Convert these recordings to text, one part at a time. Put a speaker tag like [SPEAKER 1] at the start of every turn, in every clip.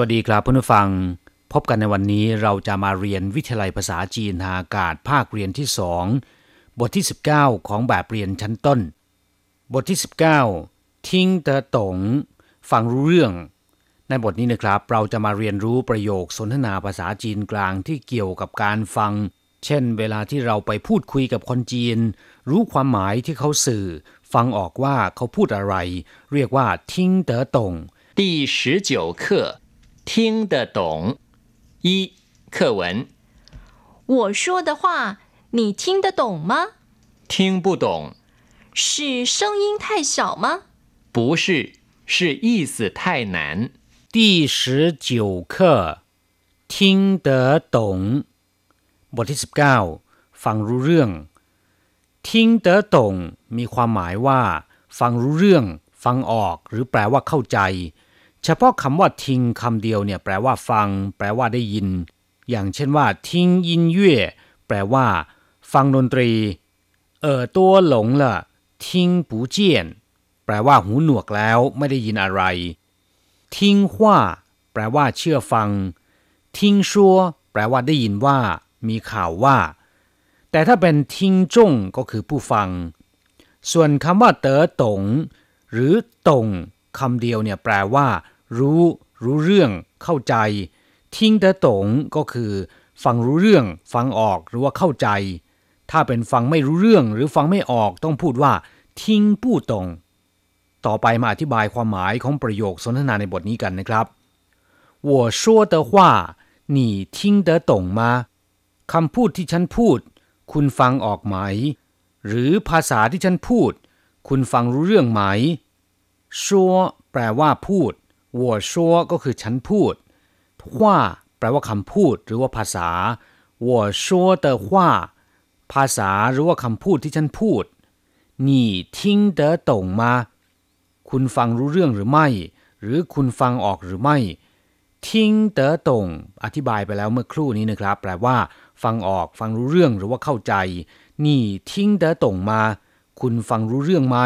[SPEAKER 1] วัสดีครับเพื่อนผู้ฟัง พบกันในวันนี้เราจะมาเรียนวิทยาลัยภาษาจีนทางอากาศภาคเรียนที่สองบทที่ 19 ของแบบเรียนชั้นต้น บทที่ 19 ทิ้งเตอตงฟังรู้เรื่อง ในบทนี้นะครับ เราจะมาเรียนรู้ประโยคสนทนาภาษาจีนกลางที่เกี่ยวกับการฟัง เช่น เวลาที่เราไปพูดคุยกับคนจีน รู้ความหมายที่เขาสื่อ ฟังออกว่าเขาพูดอะไร เรียกว่าทิ้งเตอตง
[SPEAKER 2] 第十九课 听得懂一课文
[SPEAKER 3] 我说的话你听得懂吗？
[SPEAKER 2] 听不懂
[SPEAKER 3] 是声音太小吗？
[SPEAKER 2] 不是是意思太难
[SPEAKER 1] 第十九课听得懂บทที่สิบเก้าฟังรู้เรื่องทิ้งเตอตงมีความหมายว่า ฟังรู้เรื่อง ฟังออก หรือแปลว่าเข้าใจ เฉพาะคำว่าทิ้งคำเดียวเนี่ยแปลว่าฟัง แปลว่าได้ยิน อย่างเช่นว่าทิ้งยินเย่แปลว่า ฟังดนตรี เออตัวหลงละทิ้งปูเจียนแปลว่าหูหนวกแล้วไม่ได้ยินอะไร ทิ้งว่า แปลว่าเชื่อฟัง ทิ้งชัวแปลว่าได้ยินว่า มีข่าวว่า แต่ถ้าเป็นทิ้งจงก็คือผู้ฟัง ส่วนคำว่าเต๋อตงหรือตง คำเดียวเนี่ยแปลว่า รู้ รู้เรื่อง เข้าใจ ทิ้งเต๋อตงก็คือ ฟังรู้เรื่อง ฟังออกหรือว่าเข้าใจ ถ้าเป็นฟังไม่รู้เรื่องหรือฟังไม่ออกต้องพูดว่า ทิ้งผู้ตงต่อไปมาอธิบายความหมายของประโยคสนทนาในบทนี้กันนะครับ我说的话你听得懂吗คำพูดที่ฉันพูด คุณฟังออกไหม หรือภาษาที่ฉันพูด คุณฟังรู้เรื่องไหม ชัวแปลว่าพูด我说ก็คือฉันพูดว่าแปลว่าคำพูดหรือว่าภาษา我说的话ภาษาหรือว่าคำพูดที่ฉันพูด你听得懂吗คุณฟังรู้เรื่องหรือไม่ หรือคุณฟังออกหรือไม่ ทิ้งเต๋อตงอธิบายไปแล้วเมื่อครู่นี้นะครับ แปลว่า ฟังออกฟังรู้เรื่องหรือว่าเข้าใจ นี่ทิ้งเต๋อตงมา คุณฟังรู้เรื่องไหม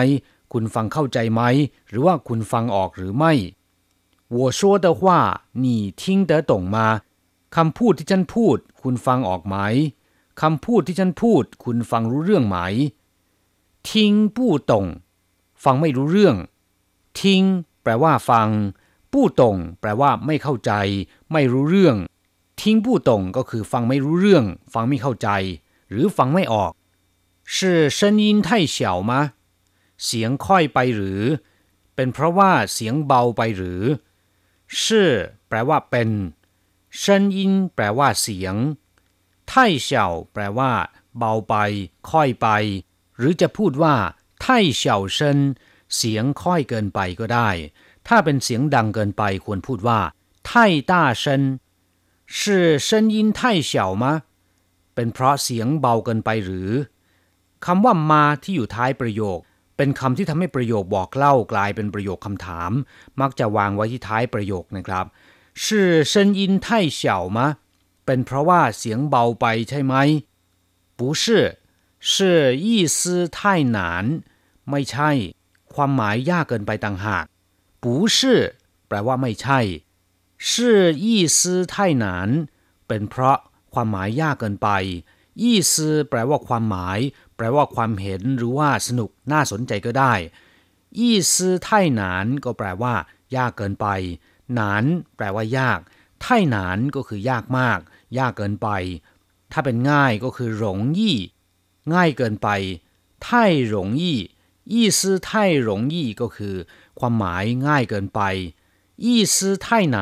[SPEAKER 1] คุณฟังเข้าใจไหม หรือว่าคุณฟังออกหรือไม่我说的话你听得懂吗คำพูดที่ฉันพูด คุณฟังออกไหมคำพูดที่ฉันพูด คุณฟังรู้เรื่องไหม ทิ้งปู้ตงฟังไม่รู้เรื่องทิ้งแปลว่าฟัง ปู้ตงแปลว่าไม่เข้าใจ ไม่รู้เรื่อง ทิ้งปู้ตงก็คือฟังไม่รู้เรื่อง ฟังไม่เข้าใจ หรือฟังไม่ออก是声音太小吗 เสียงค่อยไปหรือ เป็นเพราะว่าเสียงเบาไปหรือ是แปลว่าเป็น声音แปลว่าเสียง太小แปลว่า เบาไป ค่อยไป หรือจะพูดว่า太小声เสียงค่อยเกินไปก็ได้ ถ้าเป็นเสียงดังเกินไปควรพูดว่า太大声是声音太小吗เป็นเพราะเสียงเบาเกินไปหรือคำว่ามาที่อยู่ท้ายประโยค เป็นคำที่ทำให้ประโยคบอกเล่ากลายเป็นประโยคคำถาม มักจะวางไว้ที่ท้ายประโยคนะครับ是声音太小吗เป็นเพราะว่าเสียงเบาไปใช่ไหม不是是意思太难ไม่ใช่ความหมายยากเกินไปต่างหาก不是แปลว่าไม่ใช่是意思太难เป็นเพราะความหมายยากเกินไป 意思แปลว่าความหมาย แปลว่าความเห็นหรือว่าสนุกน่าสนใจก็ได้意思太难ก็แปลว่า ยากเกินไป หนานแปลว่ายาก太难ก็คือยากมาก ยากเกินไป ถ้าเป็นง่ายก็คือหลงยี่ ง่ายเกินไป太容易意思太容易ก็คือ ความหมายง่ายเกินไป意思太难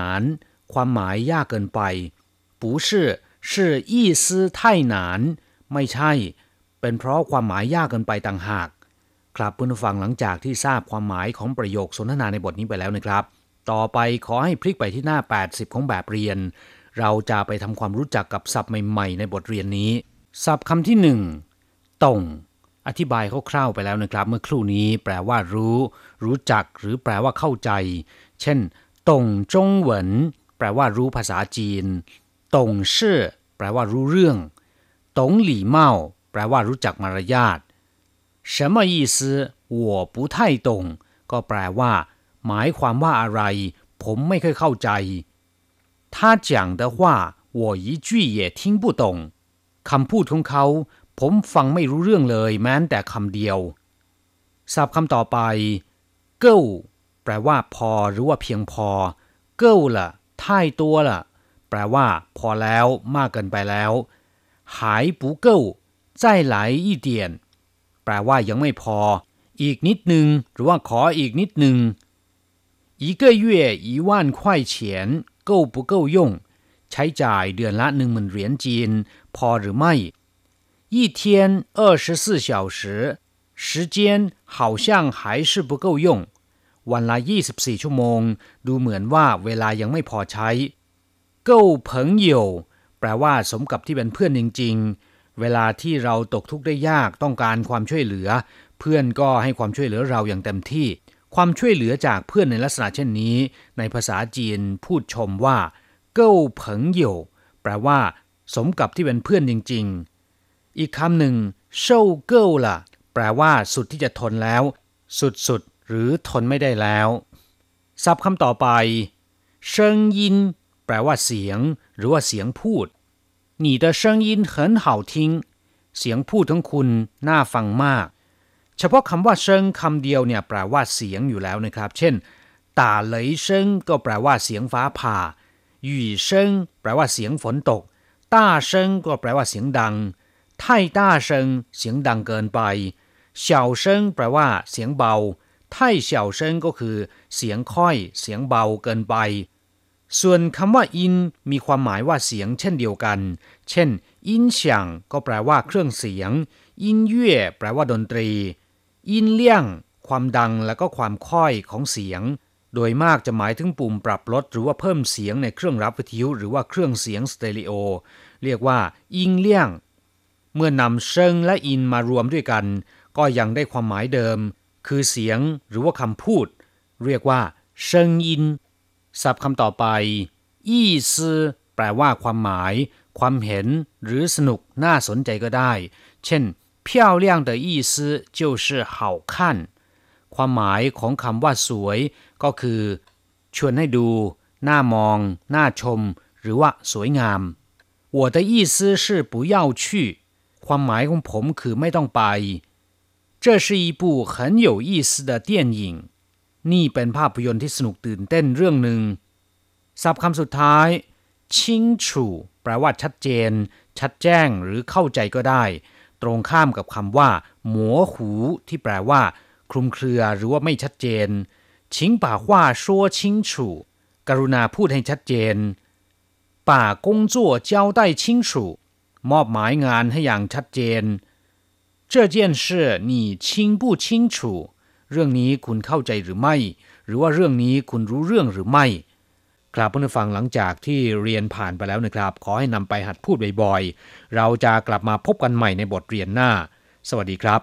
[SPEAKER 1] ความหมายยากเกินไป不是 ชื่ออี้ซื่อไทหนาน ไม่ใช่ เป็นเพราะความหมายยากเกินไปต่างหาก ครับเพื่อนๆฟังหลังจากที่ทราบความหมายของประโยคสนทนาในบทนี้ไปแล้วนะครับ ต่อไปขอให้พลิกไปที่หน้า 80 ของแบบเรียน เราจะไปทำความรู้จักกับศัพท์ใหม่ ๆ ในบทเรียนนี้ ศัพท์คำที่หนึ่งต่งอธิบายคร่าวๆไปแล้วนะครับ เมื่อครู่นี้แปลว่ารู้ รู้จักหรือแปลว่าเข้าใจ เช่นต่งจงเหวินแปลว่ารู้ภาษาจีน ตงชื่อแปลว่ารู้เรื่องตงหลี่เมาแปลว่ารู้จักมารยาท什么意思我不太懂ก็แปลว่า หมายความว่าอะไร ผมไม่เคยเข้าใจ 他讲的话我一句也听不懂คำพูดของเขา ผมฟังไม่รู้เรื่องเลยแม้แต่คำเดียวศัพท์คำต่อไปเก้าแปลว่าพอหรือว่าเพียงพอเก้าละท่ายตัวละ แปลว่า พอแล้วมากเกินไปแล้วหายปูเก้า再来一点แปลว่ายังไม่พอ อีกนิดหนึ่งหรือว่าขออีกนิดหนึ่ง一个月一万块钱够不够用ใช้จ่ายเดือนละหนึ่งหมื่นเหรียญจีน พอหรือไม่一天二十四小时时间好像还是不够用วันละ24 ชั่วโมง ดูเหมือนว่าเวลายังไม่พอใช้ เก้าเผิงเหยว แปลว่าสมกับที่เป็นเพื่อนจริง ๆ เวลาที่เราตกทุกข์ได้ยากต้องการความช่วยเหลือ เพื่อนก็ให้ความช่วยเหลือเราอย่างเต็มที่ ความช่วยเหลือจากเพื่อนในลักษณะเช่นนี้ ในภาษาจีนพูดชมว่า เก้าเผิงเหยว แปลว่า สมกับที่เป็นเพื่อนจริง ๆ อีกคำหนึ่งเช่าเก้าล่ะ แปลว่า สุดที่จะทนแล้ว สุดๆหรือทนไม่ได้แล้วศัพท์คำต่อไปเซิงยิน แปลว่าเสียง หรือว่าเสียงพูด你的声音很好听เสียงพูดของคุณน่าฟังมาก เฉพาะคำว่าเซิงคำเดียวเนี่ยแปลว่าเสียงอยู่แล้วนะครับ เช่นตาเหลยเซิงก็แปลว่าเสียงฟ้าผ่าหยู่เซิงแปลว่าเสียงฝนตกต้าเซิงก็แปลว่าเสียงดังไท่ต้าเซิงเสียงดังเกินไปเฉาเซิงแปลว่าเสียงเบาไท่เฉาเซิงก็คือ เสียงค่อย เสียงเบาเกินไป ส่วนคำว่าอินมีความหมายว่าเสียงเช่นเดียวกัน เช่น อินเฉียงก็แปลว่าเครื่องเสียง อินเย่แปลว่าดนตรี อินเลี่ยง ความดังและก็ความค่อยของเสียง โดยมากจะหมายถึงปุ่มปรับลดหรือว่าเพิ่มเสียงในเครื่องรับวิทยุหรือว่าเครื่องเสียงสเตอริโอ เรียกว่า อิงเลี่ยง เมื่อนำเซิงและอินมารวมด้วยกัน ก็ยังได้ความหมายเดิม คือเสียงหรือว่าคำพูด เรียกว่าเซิงอิน ศัพท์คำต่อไปอี้ซือแปลว่าความหมาย ความเห็น หรือสนุกน่าสนใจก็ได้ เช่น漂亮的意思就是好看ความหมายของคำว่าสวย ก็คือ ชวนให้ดู น่ามอง น่าชม หรือว่าสวยงาม我的意思是不要去ความหมายของผมคือไม่ต้องไป这是一部很有意思的电影 นี่เป็นภาพยนตร์ที่สนุกตื่นเต้นเรื่องหนึ่งศัพท์คำสุดท้ายชิงชูแปลว่าชัดเจน ชัดแจ้งหรือเข้าใจก็ได้ ตรงข้ามกับคำว่าหมัวหู ที่แปลว่า คลุมเครือหรือว่าไม่ชัดเจนชิงป่าว่าชัวชิงชูกรุณาพูดให้ชัดเจนป่า工作交代清楚มอบหมายงานให้อย่างชัดเจน这件事你清不清楚 เรื่องนี้คุณเข้าใจหรือไม่ หรือว่าเรื่องนี้คุณรู้เรื่องหรือไม่ ครับเพื่อนฟังหลังจากที่เรียนผ่านไปแล้วนะครับ ขอให้นำไปหัดพูดบ่อยๆ เราจะกลับมาพบกันใหม่ในบทเรียนหน้า สวัสดีครับ